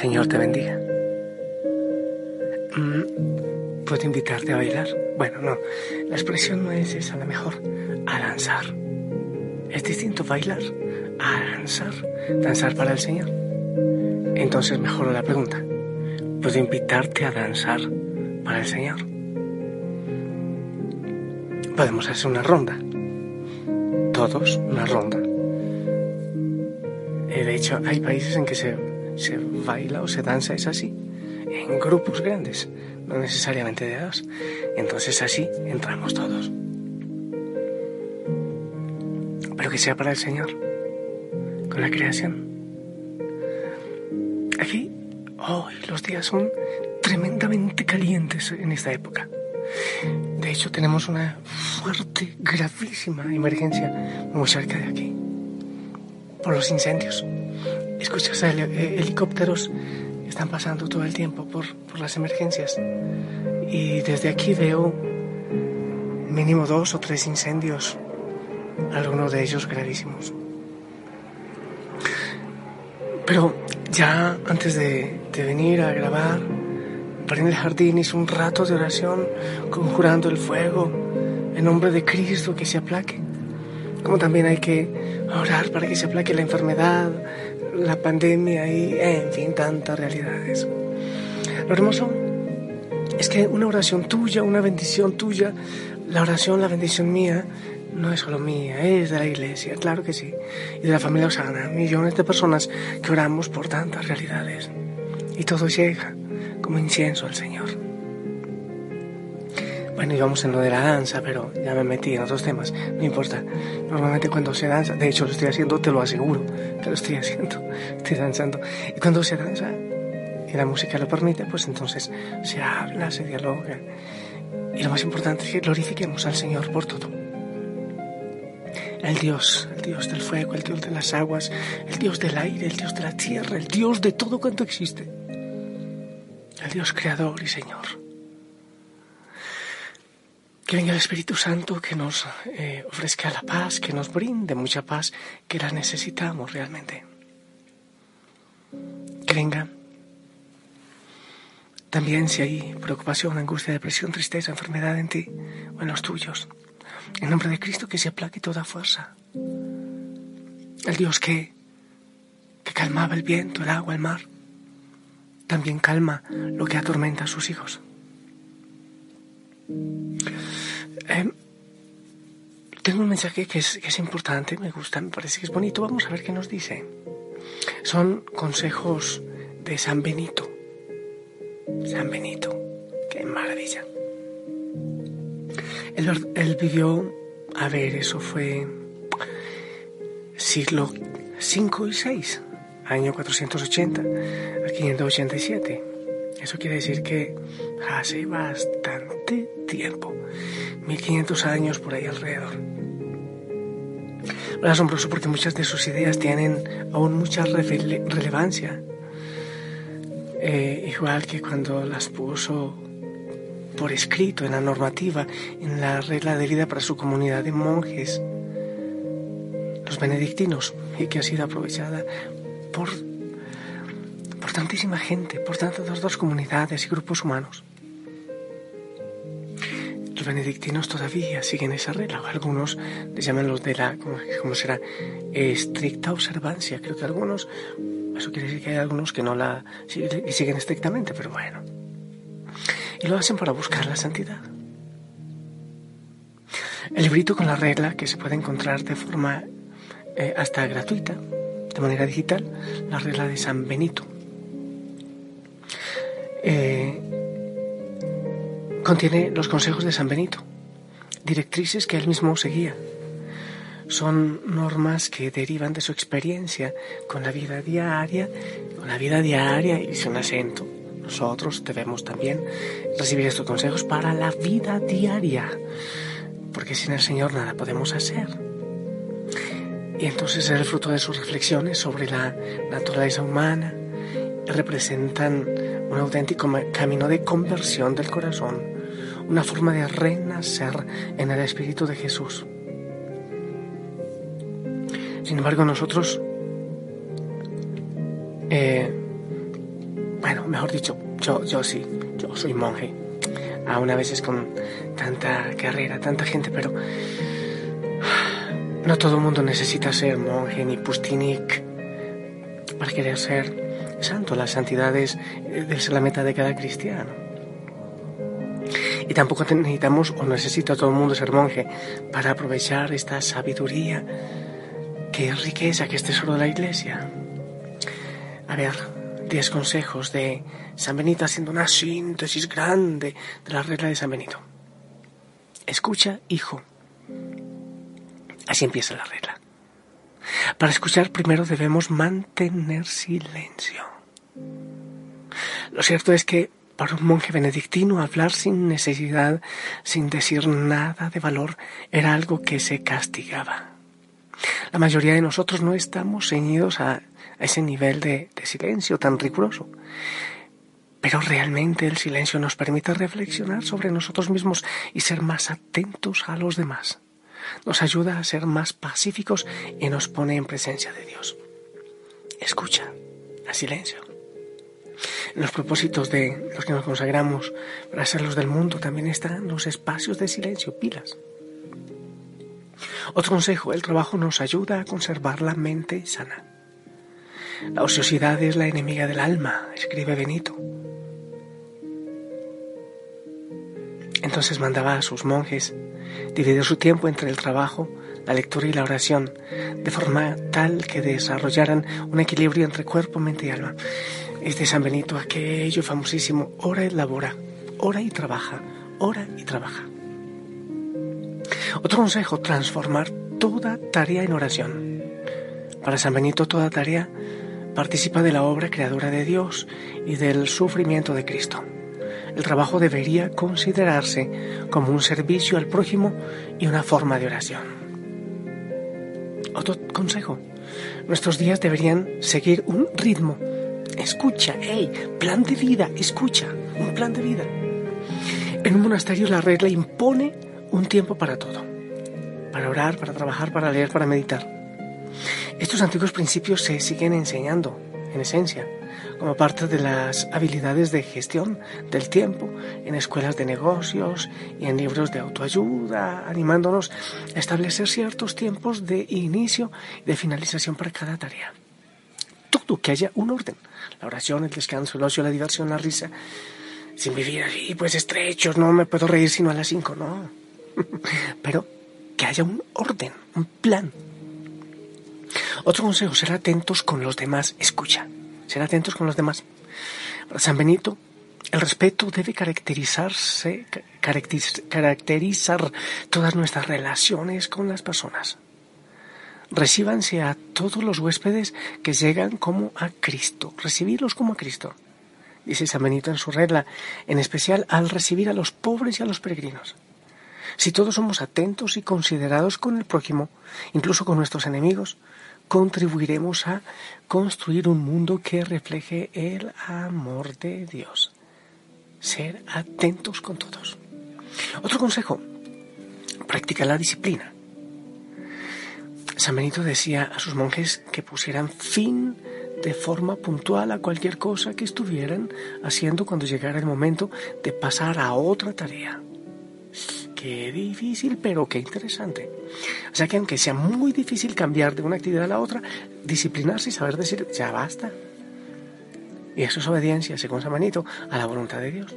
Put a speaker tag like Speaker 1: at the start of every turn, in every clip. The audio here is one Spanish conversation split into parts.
Speaker 1: Señor te bendiga. Mm, ¿Puedo invitarte a bailar? Bueno, no, la expresión no es esa, la mejor. A danzar. Es distinto bailar a danzar. Danzar para el Señor. Entonces mejoro la pregunta. ¿Puedo invitarte a danzar para el Señor? Podemos hacer una ronda. Todos una ronda. De hecho, hay países en que se, se baila o se danza, es así, en grupos grandes, no necesariamente de dos. Entonces así entramos todos. Pero que sea para el Señor, con la creación. Aquí, hoy los días son tremendamente calientes en esta época. De hecho, tenemos una fuerte, gravísima emergencia muy cerca de aquí por los incendios. Escuchas heli- eh, helicópteros están pasando todo el tiempo por, por las emergencias. Y desde aquí veo mínimo dos o tres incendios, algunos de ellos gravísimos. Pero ya antes de, de venir a grabar, paré en el jardín, hice un rato de oración conjurando el fuego en nombre de Cristo que se aplaque como también hay que orar para que se aplaque la enfermedad, la pandemia y, en fin, tantas realidades. Lo hermoso es que una oración tuya, una bendición tuya, la oración, la bendición mía, no es solo mía, es de la iglesia, claro que sí, y de la familia Osana, millones de personas que oramos por tantas realidades. Y todo llega como incienso al Señor. Bueno, íbamos en lo de la danza, pero ya me metí en otros temas, no importa. Normalmente cuando se danza, de hecho lo estoy haciendo, te lo aseguro, que lo estoy haciendo, estoy danzando. Y cuando se danza y la música lo permite, pues entonces se habla, se dialoga. Y lo más importante es que glorifiquemos al Señor por todo. El Dios, el Dios del fuego, el Dios de las aguas, el Dios del aire, el Dios de la tierra, el Dios de todo cuanto existe. El Dios creador y Señor. Que venga el Espíritu Santo que nos eh, ofrezca la paz, que nos brinde mucha paz, que la necesitamos realmente. Que venga también si hay preocupación, angustia, depresión, tristeza, enfermedad en ti o en los tuyos. En nombre de Cristo que se aplaque toda fuerza. El Dios que, que calmaba el viento, el agua, el mar, también calma lo que atormenta a sus hijos. Eh, tengo un mensaje que es, importante, me gusta, me parece que es bonito. Vamos a ver qué nos dice. Son consejos de San Benito. San Benito, qué maravilla. Él, él vivió, a ver, eso fue siglo V y VI, año 480 al 587. Eso quiere decir que hace bastante tiempo, 1500 años por ahí alrededor. Es asombroso porque muchas de sus ideas tienen aún mucha rele relevancia. Eh, igual que cuando las puso por escrito en la normativa, en la regla de vida para su comunidad de monjes, los benedictinos, y que ha sido aprovechada por, por tantísima gente, por tantas dos comunidades y grupos humanos. Los benedictinos todavía siguen esa regla, algunos les llaman los de la, ¿cómo, será? Estricta observancia. Creo que algunos, eso quiere decir que hay algunos que no la siguen estrictamente, pero bueno. Y lo hacen para buscar la santidad. El librito con la regla que se puede encontrar de forma eh, hasta gratuita, de manera digital, la regla de San Benito. Eh, contiene los consejos de San Benito, directrices que él mismo seguía. Son normas que derivan de su experiencia con la vida diaria, con la vida diaria y sin acento. Nosotros debemos también recibir estos consejos para la vida diaria, porque sin el Señor nada podemos hacer. Y entonces es el fruto de sus reflexiones sobre la naturaleza humana representan un auténtico camino de conversión del corazón, una forma de renacer en el Espíritu de Jesús. Sin embargo, nosotros, eh, bueno, mejor dicho, yo, yo sí, yo soy monje, aún a veces con tanta carrera, tanta gente, pero no todo el mundo necesita ser monje ni pustinik para querer ser santo. La santidad es, la meta de cada cristiano. Y tampoco necesitamos o necesita todo el mundo ser monje para aprovechar esta sabiduría que es riqueza, que es tesoro de la iglesia. A ver, diez consejos de San Benito haciendo una síntesis grande de la regla de San Benito. Escucha, hijo. Así empieza la regla. Para escuchar primero debemos mantener silencio. Lo cierto es que para un monje benedictino hablar sin necesidad, sin decir nada de valor, era algo que se castigaba. La mayoría de nosotros no estamos ceñidos a, ese nivel de, silencio tan riguroso. Pero realmente el silencio nos permite reflexionar sobre nosotros mismos y ser más atentos a los demás. Nos ayuda a ser más pacíficos y nos pone en presencia de Dios. Escucha, a silencio. En los propósitos de los que nos consagramos para ser los del mundo también están los espacios de silencio, pilas. Otro consejo, el trabajo nos ayuda a conservar la mente sana. La ociosidad es la enemiga del alma, escribe Benito. Entonces mandaba a sus monjes dividir su tiempo entre el trabajo, la lectura y la oración, de forma tal que desarrollaran un equilibrio entre cuerpo, mente y alma. Es de San Benito aquello famosísimo, ora y labora, ora y trabaja, ora y trabaja. Otro consejo, transformar toda tarea en oración. Para San Benito toda tarea participa de la obra creadora de Dios y del sufrimiento de Cristo. El trabajo debería considerarse como un servicio al prójimo y una forma de oración. Otro consejo, nuestros días deberían seguir un ritmo escucha, hey, plan de vida, escucha, un plan de vida. En un monasterio la regla impone un tiempo para todo, para orar, para trabajar, para leer, para meditar. Estos antiguos principios se siguen enseñando, en esencia, como parte de las habilidades de gestión del tiempo en escuelas de negocios y en libros de autoayuda, animándonos a establecer ciertos tiempos de inicio y de finalización para cada tarea que haya un orden. La oración, el descanso, el ocio, la diversión, la risa. Sin vivir así, pues estrechos, no me puedo reír sino a las cinco, no. Pero que haya un orden, un plan. Otro consejo, ser atentos con los demás. Escucha, ser atentos con los demás. Para San Benito, el respeto debe caracterizarse, caracterizar todas nuestras relaciones con las personas recíbanse a todos los huéspedes que llegan como a Cristo, recibirlos como a Cristo. Dice San Benito en su regla, en especial al recibir a los pobres y a los peregrinos. Si todos somos atentos y considerados con el prójimo, incluso con nuestros enemigos, contribuiremos a construir un mundo que refleje el amor de Dios. Ser atentos con todos. Otro consejo, practica la disciplina. San Benito decía a sus monjes que pusieran fin de forma puntual a cualquier cosa que estuvieran haciendo cuando llegara el momento de pasar a otra tarea. Qué difícil, pero qué interesante. O sea que aunque sea muy difícil cambiar de una actividad a la otra, disciplinarse y saber decir, ya basta. Y eso es obediencia, según San Benito, a la voluntad de Dios.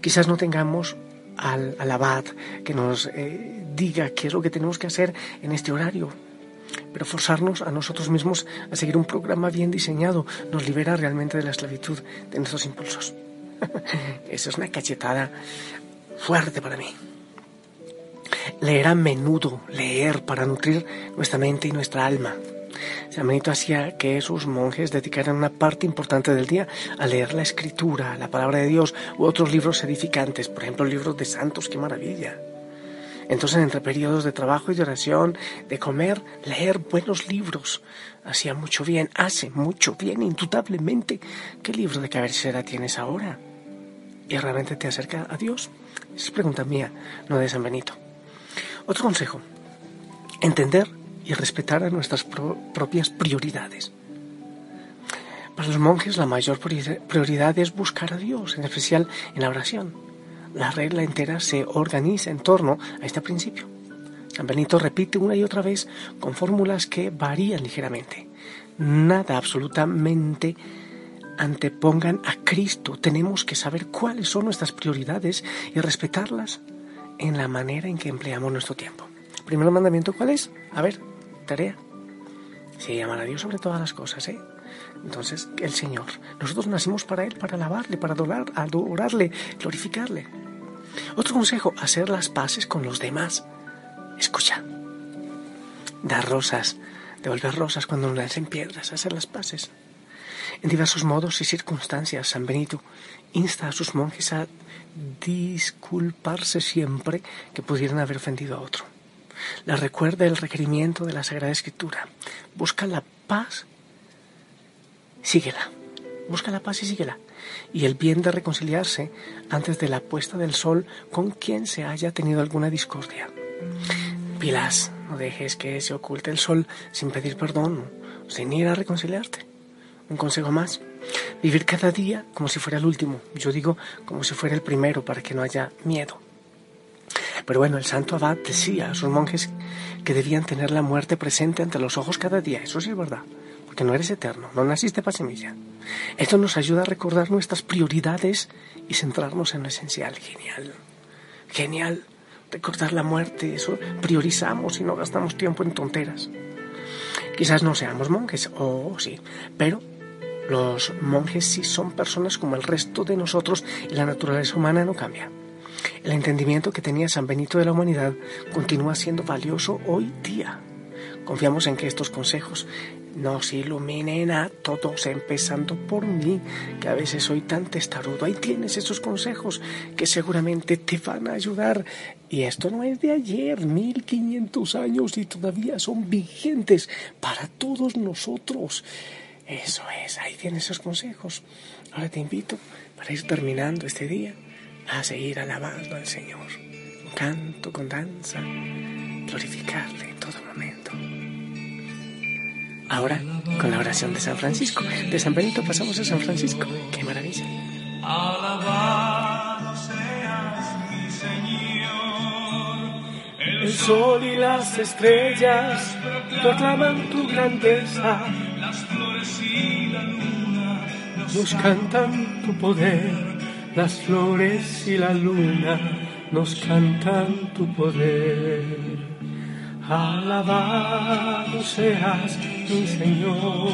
Speaker 1: Quizás no tengamos al, abad que nos eh, diga qué es lo que tenemos que hacer en este horario, pero forzarnos a nosotros mismos a seguir un programa bien diseñado nos libera realmente de la esclavitud de nuestros impulsos. Eso es una cachetada fuerte para mí. Leer a menudo, leer para nutrir nuestra mente y nuestra alma. San Benito hacía que sus monjes dedicaran una parte importante del día a leer la escritura, la palabra de Dios u otros libros edificantes, por ejemplo, libros de santos, qué maravilla. Entonces, entre periodos de trabajo y de oración, de comer, leer buenos libros, hacía mucho bien, hace mucho bien, indudablemente. ¿Qué libro de cabecera tienes ahora? ¿Y realmente te acerca a Dios? Esa es pregunta mía, no de San Benito. Otro consejo, entender y respetar a nuestras propias prioridades. Para los monjes la mayor prioridad es buscar a Dios, en especial en la oración. La regla entera se organiza en torno a este principio. San Benito repite una y otra vez con fórmulas que varían ligeramente. Nada absolutamente antepongan a Cristo. Tenemos que saber cuáles son nuestras prioridades y respetarlas en la manera en que empleamos nuestro tiempo. Primer mandamiento, ¿cuál es? A ver, tarea. Se llama a Dios sobre todas las cosas, ¿eh? Entonces, el Señor. Nosotros nacimos para Él, para alabarle, para adorar, adorarle, glorificarle. Otro consejo, hacer las paces con los demás. Escucha. Dar rosas, devolver rosas cuando nos lancen piedras, hacer las paces. En diversos modos y circunstancias, San Benito insta a sus monjes a disculparse siempre que pudieran haber ofendido a otro. Les recuerda el requerimiento de la Sagrada Escritura. Busca la paz, síguela. Busca la paz y síguela. Y el bien de reconciliarse antes de la puesta del sol con quien se haya tenido alguna discordia. Pilas, no dejes que se oculte el sol sin pedir perdón, sin ir a reconciliarte. Un consejo más, vivir cada día como si fuera el último, yo digo como si fuera el primero para que no haya miedo. Pero bueno, el santo abad decía a sus monjes que debían tener la muerte presente ante los ojos cada día, eso sí es verdad, porque no eres eterno, no naciste para semilla. Esto nos ayuda a recordar nuestras prioridades y centrarnos en lo esencial. Genial, genial. Recordar la muerte, eso priorizamos y no gastamos tiempo en tonteras. Quizás no seamos monjes, o oh, sí, pero los monjes sí son personas como el resto de nosotros y la naturaleza humana no cambia. El entendimiento que tenía San Benito de la humanidad continúa siendo valioso hoy día. Confiamos en que estos consejos nos iluminen a todos, empezando por mí, que a veces soy tan testarudo. Ahí tienes esos consejos que seguramente te van a ayudar. Y esto no es de ayer, 1500 años y todavía son vigentes para todos nosotros. Eso es, ahí tienes esos consejos. Ahora te invito, para ir terminando este día, a seguir alabando al Señor. canto, con danza, glorificarle en todo momento. Ahora, con la oración de San Francisco. De San Benito pasamos a San Francisco. ¡Qué maravilla!
Speaker 2: El sol y las estrellas proclaman tu grandeza nos cantan tu poder, las flores y la luna nos cantan tu poder. Alabado seas, mi Señor,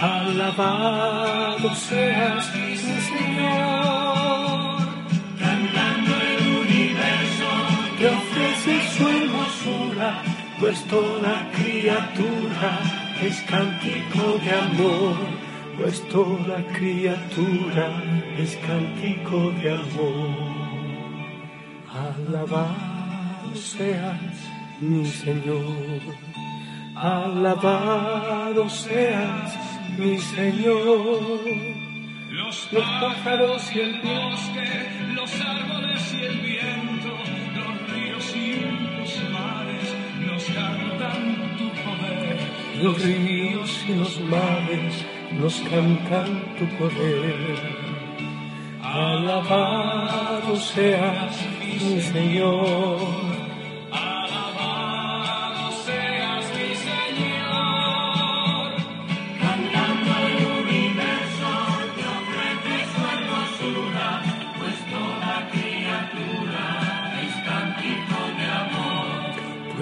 Speaker 2: alabado seas, mi Señor. Pues toda criatura es cántico de amor pues toda criatura es cántico de amor. Alabado seas, mi Señor, alabado seas, mi Señor. Los, pájaros y el bosque, los árboles y el viento, cantan tu poder los ríos y los mares nos cantan tu poder. Alabado seas, mi Señor.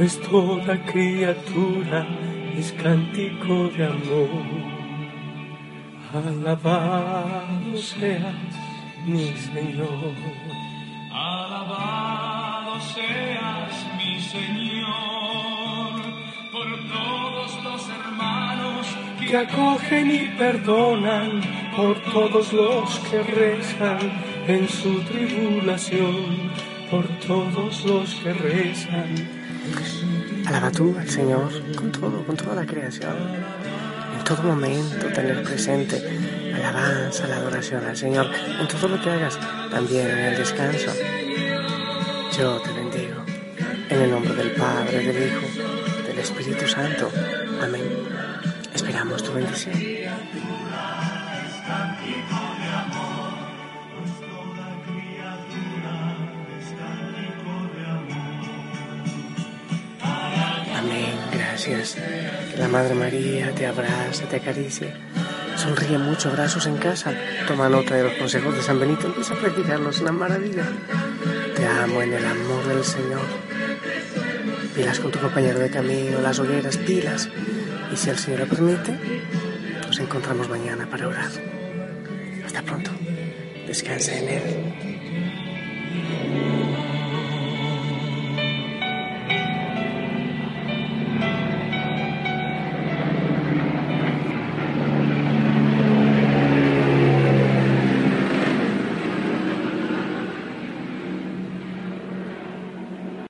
Speaker 3: Pues toda criatura es cántico de amor.
Speaker 2: Alabado seas, mi Señor.
Speaker 3: Alabado seas, mi Señor, por todos los hermanos
Speaker 2: que acogen y perdonan, por todos los que rezan en su tribulación, por todos los que rezan.
Speaker 1: Alaba tú al Señor con todo, con toda la creación. En todo momento tener presente la alabanza, la adoración al Señor. En todo lo que hagas, también en el descanso. Yo te bendigo. En el nombre del Padre, del Hijo, del Espíritu Santo. Amén. Esperamos tu bendición. Gracias. Que la Madre María te abrace, te acaricie. Sonríe mucho, abrazos en casa. Toma nota de los consejos de San Benito, empieza a practicarlos, una maravilla. Te amo en el amor del Señor. Pilas con tu compañero de camino, las hogueras, pilas. Y si el Señor lo permite, nos encontramos mañana para orar. Hasta pronto. Descansa en Él.